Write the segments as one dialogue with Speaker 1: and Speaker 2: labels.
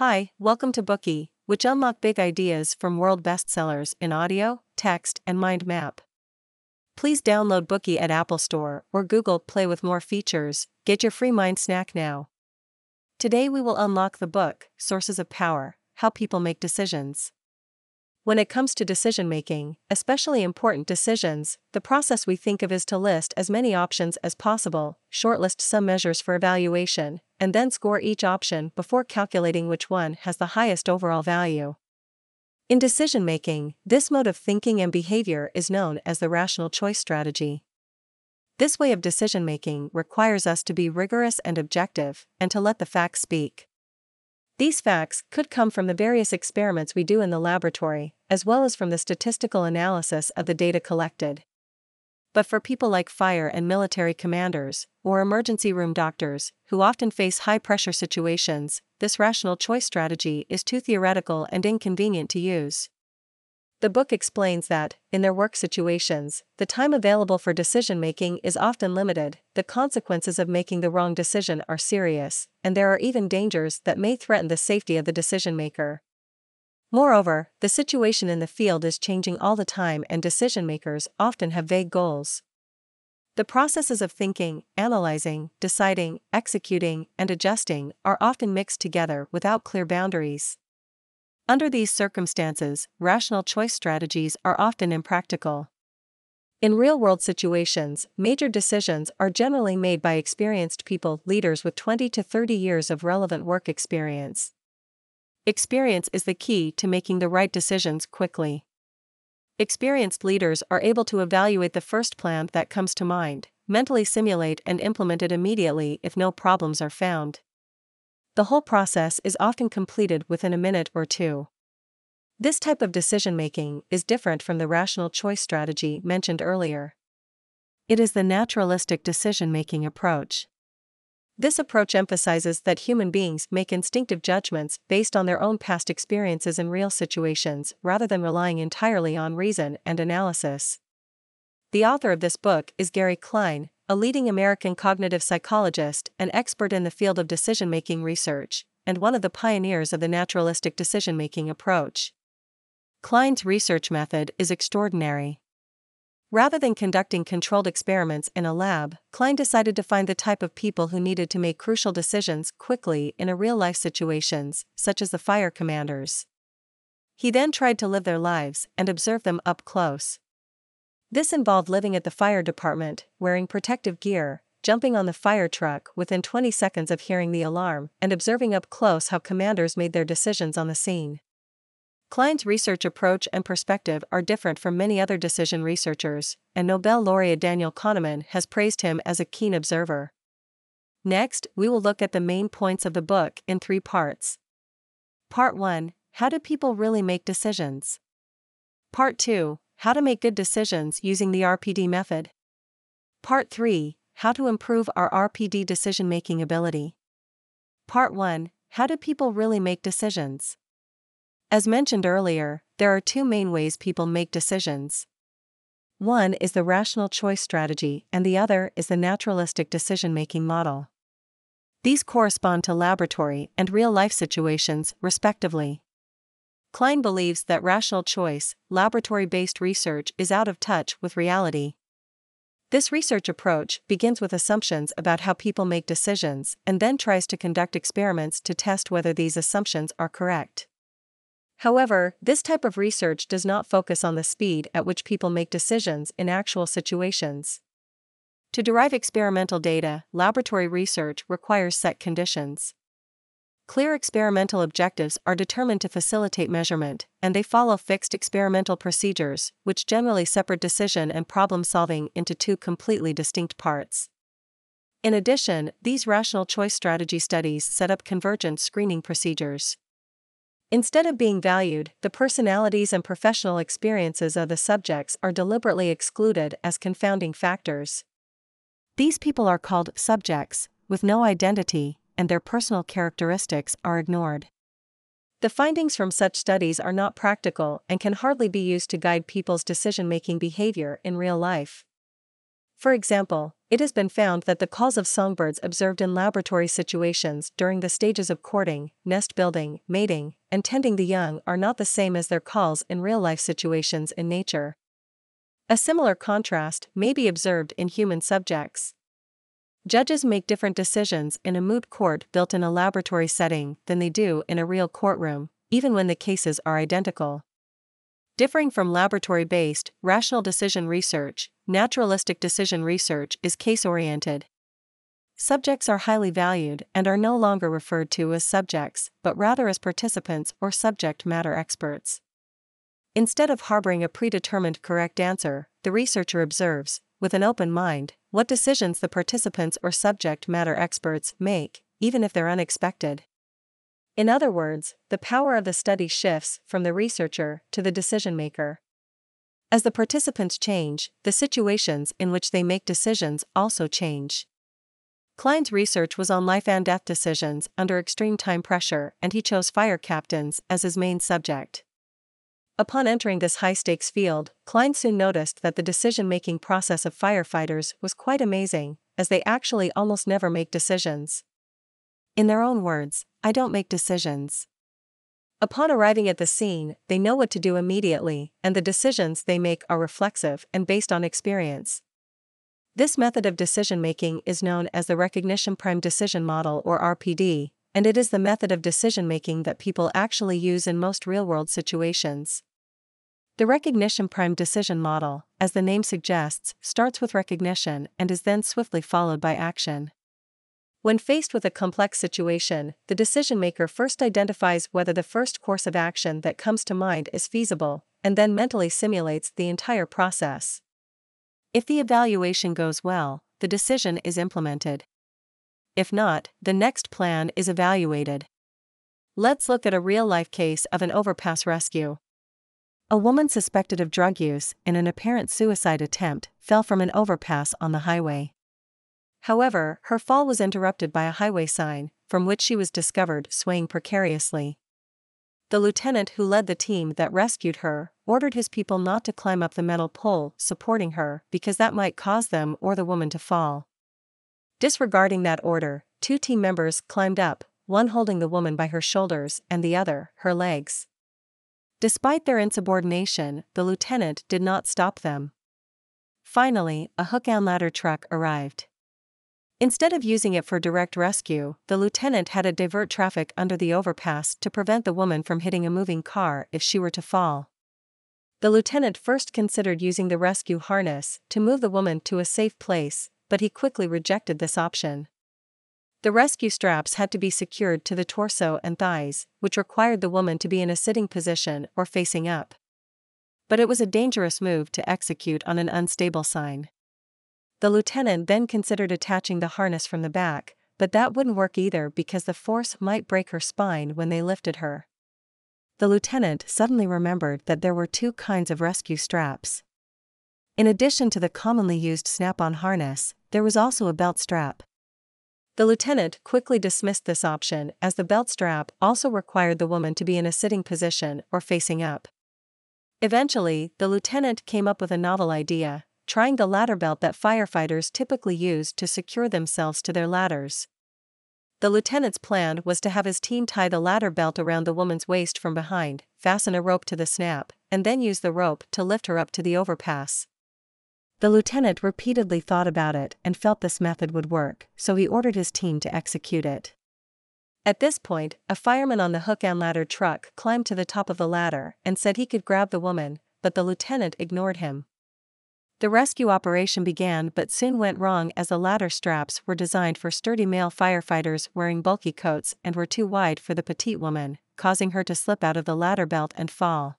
Speaker 1: Hi, welcome to Bookey, which unlock big ideas from world bestsellers in audio, text, and mind map. Please download Bookey at Apple Store or Google Play with more features. Get your free mind snack now. Today we will unlock the book, Sources of Power How People Make Decisions. When it comes to decision making, especially important decisions, the process we think of is to list as many options as possible, shortlist some measures for evaluation, and then score each option before calculating which one has the highest overall value. In decision making, this mode of thinking and behavior is known as the rational choice strategy. This way of decision making requires us to be rigorous and objective, and to let the facts speak. These facts could come from the various experiments we do in the laboratory, as well as from the statistical analysis of the data collected. But for people like fire and military commanders, or emergency room doctors, who often face high pressure situations, this rational choice strategy is too theoretical and inconvenient to use. The book explains that, in their work situations, the time available for decision making is often limited, the consequences of making the wrong decision are serious, and there are even dangers that may threaten the safety of the decision maker. Moreover, the situation in the field is changing all the time, and decision makers often have vague goals. The processes of thinking, analyzing, deciding, executing, and adjusting are often mixed together without clear boundaries. Under these circumstances, rational choice strategies are often impractical. In real world situations, major decisions are generally made by experienced people, leaders with 20 to 30 years of relevant work experience. Experience is the key to making the right decisions quickly. Experienced leaders are able to evaluate the first plan that comes to mind, mentally simulate and implement it immediately if no problems are found the whole process is often completed within a minute or two. This type of decision making is different from the rational choice strategy mentioned earlier. It is the naturalistic decision making approach. This approach emphasizes that human beings make instinctive judgments based on their own past experiences in real situations rather than relying entirely on reason and analysis. The author of this book is Gary Klein, a leading American cognitive psychologist and expert in the field of decision making research, and one of the pioneers of the naturalistic decision making approach. Klein's research method is extraordinary. Rather than conducting controlled experiments in a lab, Klein decided to find the type of people who needed to make crucial decisions quickly in a real life situations, such as the fire commanders. He then tried to live their lives and observe them up close. This involved living at the fire department, wearing protective gear, jumping on the fire truck within 20 seconds of hearing the alarm, and observing up close how commanders made their decisions on the scene. Klein's research approach and perspective are different from many other decision researchers, and Nobel laureate Daniel Kahneman has praised him as a keen observer. Next, we will look at the main points of the book in three parts. Part 1 How do people really make decisions? Part 2 how to make good decisions using the RPD method. Part 3 How to improve our RPD decision making ability. Part 1 How do people really make decisions? As mentioned earlier, there are two main ways people make decisions. One is the rational choice strategy, and the other is the naturalistic decision making model. These correspond to laboratory and real life situations, respectively. Klein believes that rational choice, laboratory based research is out of touch with reality. This research approach begins with assumptions about how people make decisions and then tries to conduct experiments to test whether these assumptions are correct. However, this type of research does not focus on the speed at which people make decisions in actual situations. To derive experimental data, laboratory research requires set conditions. Clear experimental objectives are determined to facilitate measurement, and they follow fixed experimental procedures, which generally separate decision and problem solving into two completely distinct parts. In addition, these rational choice strategy studies set up convergent screening procedures. Instead of being valued, the personalities and professional experiences of the subjects are deliberately excluded as confounding factors. These people are called subjects, with no identity, and their personal characteristics are ignored. The findings from such studies are not practical and can hardly be used to guide people's decision making behavior in real life. For example, it has been found that the calls of songbirds observed in laboratory situations during the stages of courting, nest building, mating, and tending the young are not the same as their calls in real life situations in nature. A similar contrast may be observed in human subjects. Judges make different decisions in a moot court built in a laboratory setting than they do in a real courtroom, even when the cases are identical. Differing from laboratory based, rational decision research, naturalistic decision research is case oriented. Subjects are highly valued and are no longer referred to as subjects, but rather as participants or subject matter experts. Instead of harboring a predetermined correct answer, the researcher observes, with an open mind, what decisions the participants or subject matter experts make, even if they're unexpected. In other words, the power of the study shifts from the researcher to the decision maker. As the participants change, the situations in which they make decisions also change. Klein's research was on life and death decisions under extreme time pressure, and he chose fire captains as his main subject. Upon entering this high stakes field, Klein soon noticed that the decision making process of firefighters was quite amazing, as they actually almost never make decisions. In their own words, I don't make decisions. Upon arriving at the scene, they know what to do immediately, and the decisions they make are reflexive and based on experience. This method of decision making is known as the Recognition Primed Decision Model or RPD, and it is the method of decision making that people actually use in most real world situations. The Recognition Primed Decision Model, as the name suggests, starts with recognition and is then swiftly followed by action. When faced with a complex situation, the decision maker first identifies whether the first course of action that comes to mind is feasible, and then mentally simulates the entire process. If the evaluation goes well, the decision is implemented. If not, the next plan is evaluated. Let's look at a real life case of an overpass rescue. A woman suspected of drug use in an apparent suicide attempt fell from an overpass on the highway. However, her fall was interrupted by a highway sign, from which she was discovered swaying precariously. The lieutenant who led the team that rescued her ordered his people not to climb up the metal pole supporting her because that might cause them or the woman to fall. Disregarding that order, two team members climbed up, one holding the woman by her shoulders and the other, her legs. Despite their insubordination, the lieutenant did not stop them. Finally, a hook and ladder truck arrived. Instead of using it for direct rescue, the lieutenant had it divert traffic under the overpass to prevent the woman from hitting a moving car if she were to fall. The lieutenant first considered using the rescue harness to move the woman to a safe place, but he quickly rejected this option. The rescue straps had to be secured to the torso and thighs, which required the woman to be in a sitting position or facing up. But it was a dangerous move to execute on an unstable sign. The lieutenant then considered attaching the harness from the back, but that wouldn't work either because the force might break her spine when they lifted her. The lieutenant suddenly remembered that there were two kinds of rescue straps. In addition to the commonly used snap on harness, there was also a belt strap. The lieutenant quickly dismissed this option as the belt strap also required the woman to be in a sitting position or facing up. Eventually, the lieutenant came up with a novel idea trying the ladder belt that firefighters typically use to secure themselves to their ladders. The lieutenant's plan was to have his team tie the ladder belt around the woman's waist from behind, fasten a rope to the snap, and then use the rope to lift her up to the overpass. The lieutenant repeatedly thought about it and felt this method would work, so he ordered his team to execute it. At this point, a fireman on the hook and ladder truck climbed to the top of the ladder and said he could grab the woman, but the lieutenant ignored him. The rescue operation began but soon went wrong as the ladder straps were designed for sturdy male firefighters wearing bulky coats and were too wide for the petite woman, causing her to slip out of the ladder belt and fall.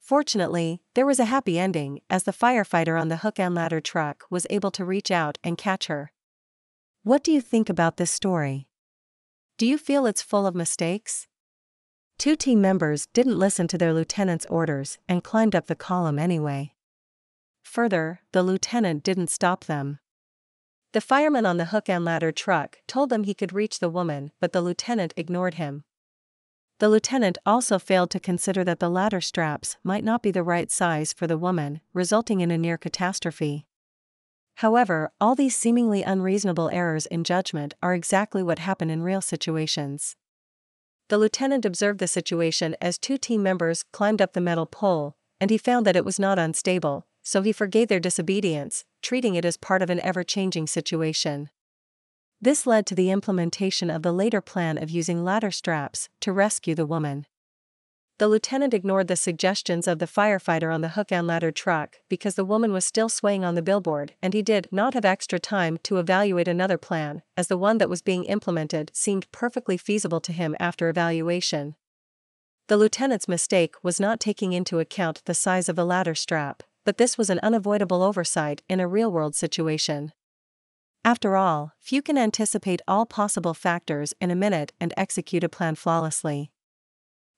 Speaker 1: Fortunately, there was a happy ending as the firefighter on the hook and ladder truck was able to reach out and catch her. What do you think about this story? Do you feel it's full of mistakes? Two team members didn't listen to their lieutenant's orders and climbed up the column anyway. Further, the lieutenant didn't stop them. The fireman on the hook and ladder truck told them he could reach the woman, but the lieutenant ignored him. The lieutenant also failed to consider that the ladder straps might not be the right size for the woman, resulting in a near catastrophe. However, all these seemingly unreasonable errors in judgment are exactly what happen in real situations. The lieutenant observed the situation as two team members climbed up the metal pole, and he found that it was not unstable, so he forgave their disobedience, treating it as part of an ever changing situation. This led to the implementation of the later plan of using ladder straps to rescue the woman. The lieutenant ignored the suggestions of the firefighter on the hook and ladder truck because the woman was still swaying on the billboard and he did not have extra time to evaluate another plan, as the one that was being implemented seemed perfectly feasible to him after evaluation. The lieutenant's mistake was not taking into account the size of the ladder strap, but this was an unavoidable oversight in a real world situation. After all, few can anticipate all possible factors in a minute and execute a plan flawlessly.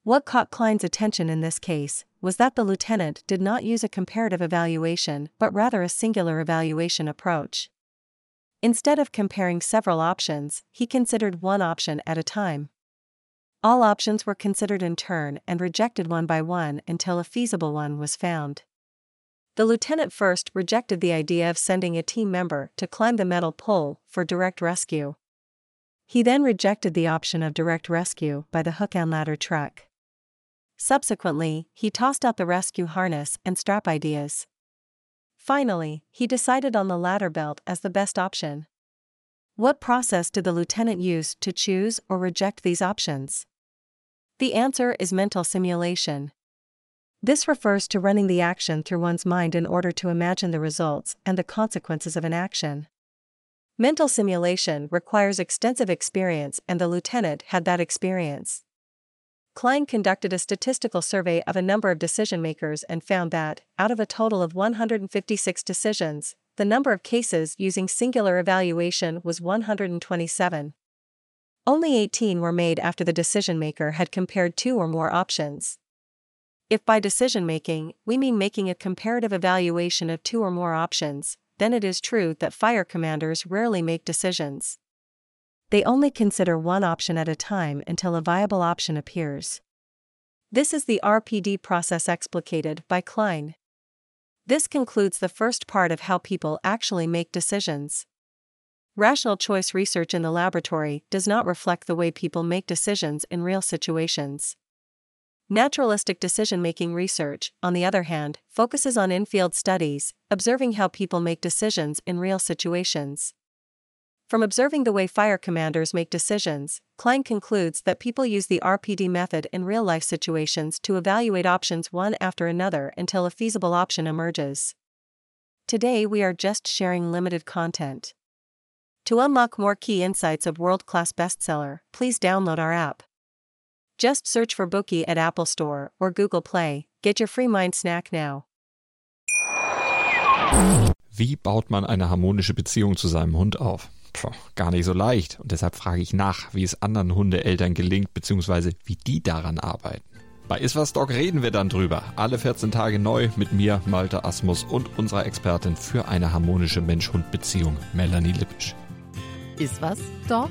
Speaker 1: What caught Klein's attention in this case was that the lieutenant did not use a comparative evaluation but rather a singular evaluation approach. Instead of comparing several options, he considered one option at a time. All options were considered in turn and rejected one by one until a feasible one was found. The lieutenant first rejected the idea of sending a team member to climb the metal pole for direct rescue. He then rejected the option of direct rescue by the hook and ladder truck. Subsequently, he tossed out the rescue harness and strap ideas. Finally, he decided on the ladder belt as the best option. What process did the lieutenant use to choose or reject these options? The answer is mental simulation. This refers to running the action through one's mind in order to imagine the results and the consequences of an action. Mental simulation requires extensive experience, and the lieutenant had that experience. Klein conducted a statistical survey of a number of decision makers and found that, out of a total of 156 decisions, the number of cases using singular evaluation was 127. Only 18 were made after the decision maker had compared two or more options. If by decision making we mean making a comparative evaluation of two or more options, then it is true that fire commanders rarely make decisions. They only consider one option at a time until a viable option appears. This is the RPD process explicated by Klein. This concludes the first part of how people actually make decisions. Rational choice research in the laboratory does not reflect the way people make decisions in real situations. Naturalistic decision making research, on the other hand, focuses on in field studies, observing how people make decisions in real situations. From observing the way fire commanders make decisions, Klein concludes that people use the RPD method in real life situations to evaluate options one after another until a feasible option emerges. Today we are just sharing limited content. To unlock more key insights of world class bestseller, please download our app. Just search for Bookey at Apple Store or Google Play. Get your free mind snack now.
Speaker 2: Wie baut man eine harmonische Beziehung zu seinem Hund auf? Puh, gar nicht so leicht. Und deshalb frage ich nach, wie es anderen Hundeeltern gelingt, beziehungsweise wie die daran arbeiten. Bei Iswas Dog reden wir dann drüber. Alle 14 Tage neu mit mir, Malte Asmus und unserer Expertin für eine harmonische Mensch-Hund-Beziehung, Melanie Lippisch.
Speaker 3: Iswas Dog?